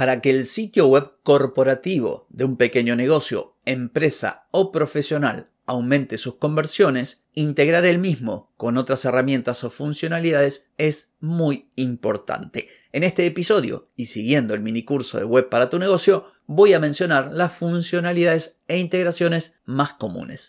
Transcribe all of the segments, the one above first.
Para que el sitio web corporativo de un pequeño negocio, empresa o profesional aumente sus conversiones, integrar el mismo con otras herramientas o funcionalidades es muy importante. En este episodio, y siguiendo el mini curso de web para tu negocio, voy a mencionar las funcionalidades e integraciones más comunes.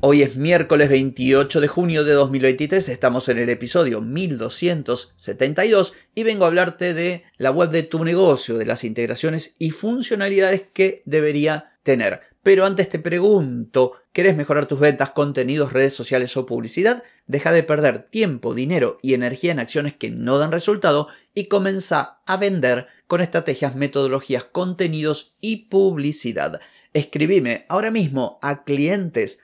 Hoy es miércoles 28 de junio de 2023, estamos en el episodio 1272 y vengo a hablarte de la web de tu negocio, de las integraciones y funcionalidades que debería tener. Pero antes te pregunto, ¿querés mejorar tus ventas, contenidos, redes sociales o publicidad? Deja de perder tiempo, dinero y energía en acciones que no dan resultado y comienza a vender con estrategias, metodologías, contenidos y publicidad. Escribime ahora mismo a clientes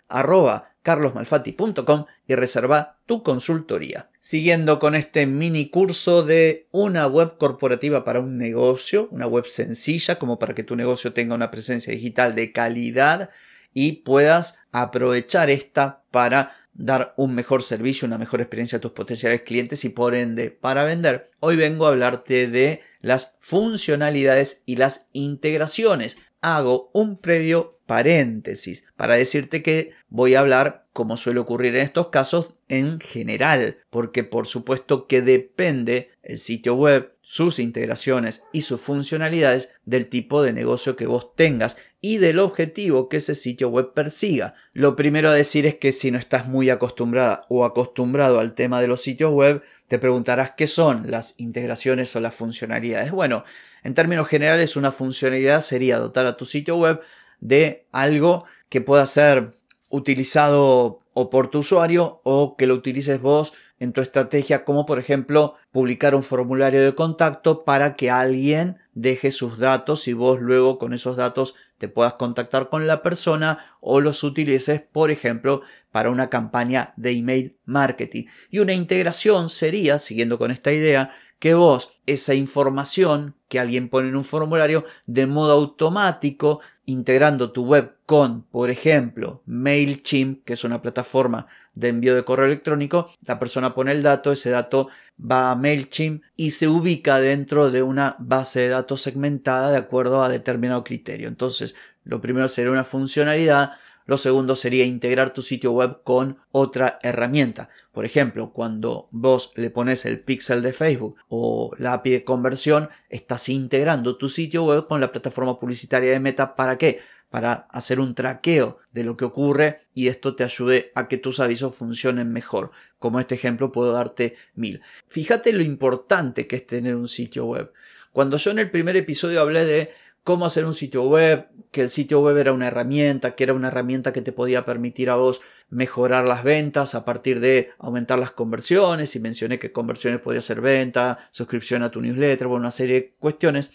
y reserva tu consultoría. Siguiendo con este mini curso de una web corporativa para un negocio, una web sencilla como para que tu negocio tenga una presencia digital de calidad y puedas aprovechar esta para dar un mejor servicio, una mejor experiencia a tus potenciales clientes y por ende para vender. Hoy vengo a hablarte de las funcionalidades y las integraciones hago un previo paréntesis para decirte que voy a hablar, como suele ocurrir en estos casos, en general, porque por supuesto que depende el sitio web, sus integraciones y sus funcionalidades del tipo de negocio que vos tengas y del objetivo que ese sitio web persiga. Lo primero a decir es que si no estás muy acostumbrada o acostumbrado al tema de los sitios web, te preguntarás qué son las integraciones o las funcionalidades. Bueno, en términos generales, una funcionalidad sería dotar a tu sitio web de algo que pueda ser utilizado o por tu usuario o que lo utilices vos en tu estrategia, como por ejemplo publicar un formulario de contacto para que alguien deje sus datos y vos luego con esos datos te puedas contactar con la persona o los utilices, por ejemplo, para una campaña de email marketing. Y una integración sería, siguiendo con esta idea, que vos esa información que alguien pone en un formulario de modo automático, integrando tu web con, por ejemplo, MailChimp, que es una plataforma de envío de correo electrónico, la persona pone el dato, ese dato va a MailChimp y se ubica dentro de una base de datos segmentada de acuerdo a determinado criterio. Entonces, lo primero sería una funcionalidad, lo segundo sería integrar tu sitio web con otra herramienta. Por ejemplo, cuando vos le pones el pixel de Facebook o la API de conversión, estás integrando tu sitio web con la plataforma publicitaria de Meta. ¿Para qué? Para hacer un traqueo de lo que ocurre y esto te ayude a que tus avisos funcionen mejor. Como este ejemplo puedo darte mil. Fíjate lo importante que es tener un sitio web. Cuando yo en el primer episodio hablé de cómo hacer un sitio web, que el sitio web era una herramienta, que era una herramienta que te podía permitir a vos mejorar las ventas a partir de aumentar las conversiones y mencioné que conversiones podría ser venta, suscripción a tu newsletter, bueno, una serie de cuestiones.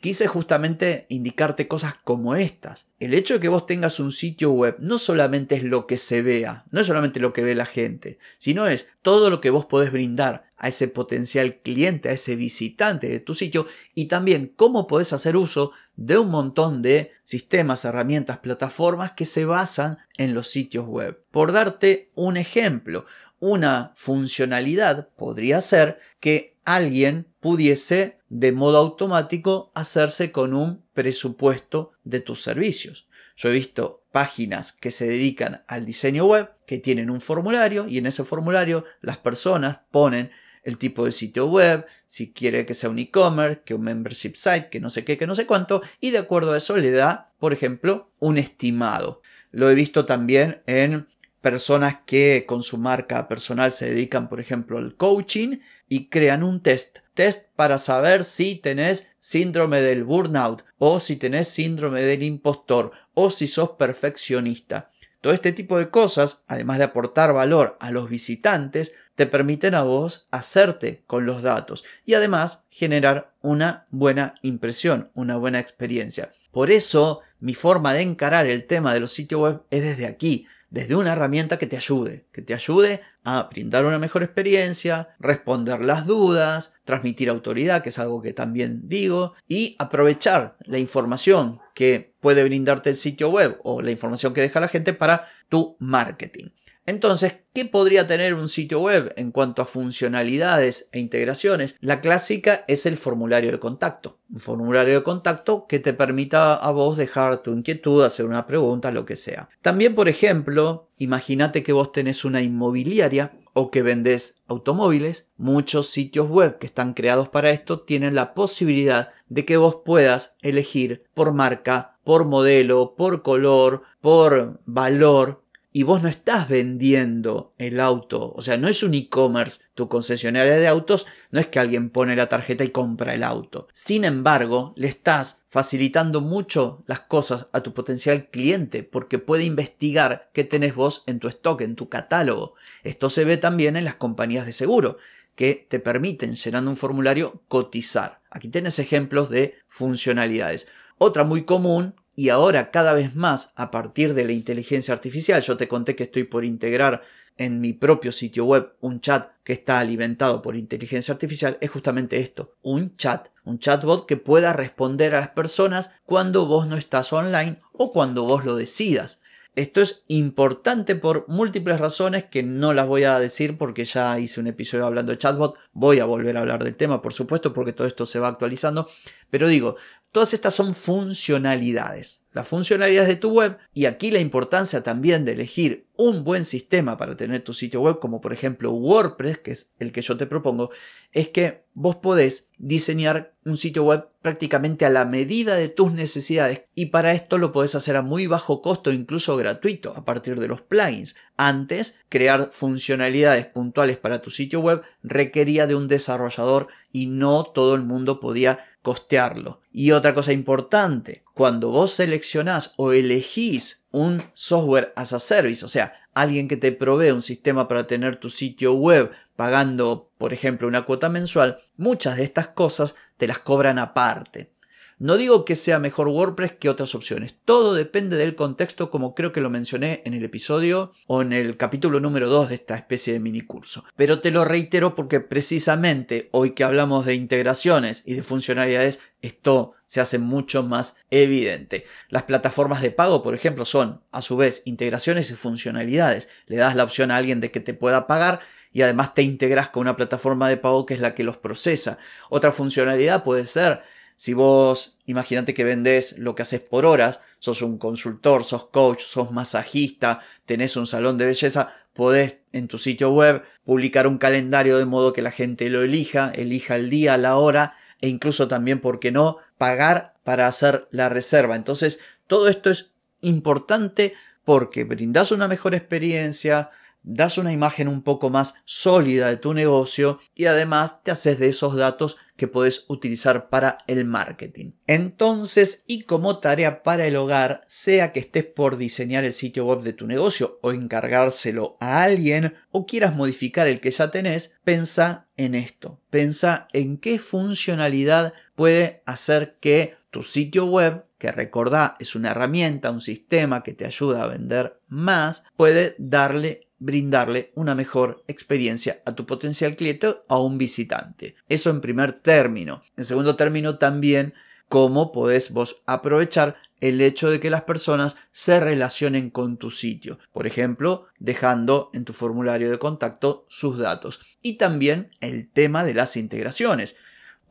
Quise justamente indicarte cosas como estas. El hecho de que vos tengas un sitio web no solamente es lo que se vea, no es solamente lo que ve la gente, sino es todo lo que vos podés brindar a ese potencial cliente, a ese visitante de tu sitio y también cómo podés hacer uso de un montón de sistemas, herramientas, plataformas que se basan en los sitios web. Por darte un ejemplo, una funcionalidad podría ser que alguien pudiese de modo automático hacerse con un presupuesto de tus servicios. Yo he visto páginas que se dedican al diseño web, que tienen un formulario y en ese formulario las personas ponen el tipo de sitio web, si quiere que sea un e-commerce, que un membership site, que no sé qué, que no sé cuánto, y de acuerdo a eso le da, por ejemplo, un estimado. Lo he visto también en personas que con su marca personal se dedican, por ejemplo, al coaching y crean un test. Test para saber si tenés síndrome del burnout o si tenés síndrome del impostor o si sos perfeccionista. Todo este tipo de cosas, además de aportar valor a los visitantes, te permiten a vos hacerte con los datos y además generar una buena impresión, una buena experiencia. Por eso mi forma de encarar el tema de los sitios web es desde aquí, desde una herramienta que te ayude, que te ayude a brindar una mejor experiencia, responder las dudas, transmitir autoridad, que es algo que también digo, y aprovechar la información que puede brindarte el sitio web o la información que deja la gente para tu marketing. Entonces, ¿qué podría tener un sitio web en cuanto a funcionalidades e integraciones? La clásica es el formulario de contacto. Un formulario de contacto que te permita a vos dejar tu inquietud, hacer una pregunta, lo que sea. También, por ejemplo, imagínate que vos tenés una inmobiliaria o que vendés automóviles. Muchos sitios web que están creados para esto tienen la posibilidad de que vos puedas elegir por marca, por modelo, por color, por valor y vos no estás vendiendo el auto, o sea, no es un e-commerce tu concesionaria de autos, no es que alguien pone la tarjeta y compra el auto. Sin embargo, le estás facilitando mucho las cosas a tu potencial cliente porque puede investigar qué tenés vos en tu stock, en tu catálogo. Esto se ve también en las compañías de seguro que te permiten, llenando un formulario, cotizar. Aquí tienes ejemplos de funcionalidades. Otra muy común y ahora cada vez más a partir de la inteligencia artificial. Yo te conté que estoy por integrar en mi propio sitio web un chat que está alimentado por inteligencia artificial es justamente esto, un chat, un chatbot que pueda responder a las personas cuando vos no estás online o cuando vos lo decidas. Esto es importante por múltiples razones que no las voy a decir porque ya hice un episodio hablando de chatbot. Voy a volver a hablar del tema, por supuesto, porque todo esto se va actualizando. Pero digo, todas estas son funcionalidades. Las funcionalidades de tu web y aquí la importancia también de elegir un buen sistema para tener tu sitio web, como por ejemplo WordPress, que es el que yo te propongo, es que vos podés diseñar un sitio web prácticamente a la medida de tus necesidades y para esto lo podés hacer a muy bajo costo, incluso gratuito, a partir de los plugins. Antes, crear funcionalidades puntuales para tu sitio web requería de un desarrollador y no todo el mundo podía costearlo. Y otra cosa importante, cuando vos seleccionás o elegís un software as a service, o sea, alguien que te provee un sistema para tener tu sitio web pagando, por ejemplo, una cuota mensual, muchas de estas cosas te las cobran aparte. No digo que sea mejor WordPress que otras opciones, todo depende del contexto como creo que lo mencioné en el episodio o en el capítulo número 2 de esta especie de mini curso. Pero te lo reitero porque precisamente hoy que hablamos de integraciones y de funcionalidades, esto se hace mucho más evidente. Las plataformas de pago, por ejemplo, son a su vez integraciones y funcionalidades. Le das la opción a alguien de que te pueda pagar y además te integras con una plataforma de pago que es la que los procesa. Otra funcionalidad puede ser si vos, imagínate que vendés lo que haces por horas, sos un consultor, sos coach, sos masajista, tenés un salón de belleza, podés en tu sitio web publicar un calendario de modo que la gente lo elija, elija el día, la hora e incluso también, ¿por qué no?, pagar para hacer la reserva. Entonces, todo esto es importante porque brindas una mejor experiencia, das una imagen un poco más sólida de tu negocio y además te haces de esos datos que puedes utilizar para el marketing. Entonces, y como tarea para el hogar, sea que estés por diseñar el sitio web de tu negocio o encargárselo a alguien o quieras modificar el que ya tenés, pensa en esto. Pensa en qué funcionalidad puede hacer que tu sitio web que recordá es una herramienta, un sistema que te ayuda a vender más, puede darle brindarle una mejor experiencia a tu potencial cliente o a un visitante. Eso en primer término. En segundo término también cómo podés vos aprovechar el hecho de que las personas se relacionen con tu sitio. Por ejemplo, dejando en tu formulario de contacto sus datos. Y también el tema de las integraciones.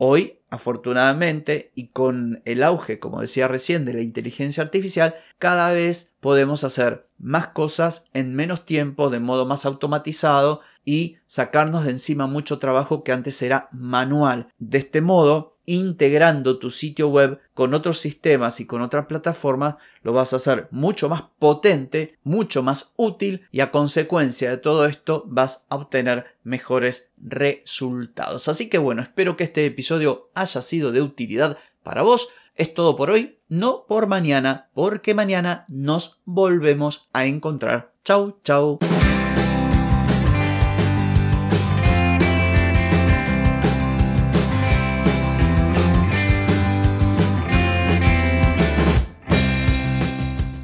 Hoy, afortunadamente, y con el auge, como decía recién, de la inteligencia artificial, cada vez podemos hacer más cosas en menos tiempo, de modo más automatizado y sacarnos de encima mucho trabajo que antes era manual. De este modo, integrando tu sitio web con otros sistemas y con otras plataformas, lo vas a hacer mucho más potente, mucho más útil y a consecuencia de todo esto vas a obtener mejores resultados. Así que bueno, espero que este episodio haya sido de utilidad para vos. Es todo por hoy, no por mañana, porque mañana nos volvemos a encontrar. Chau, chau.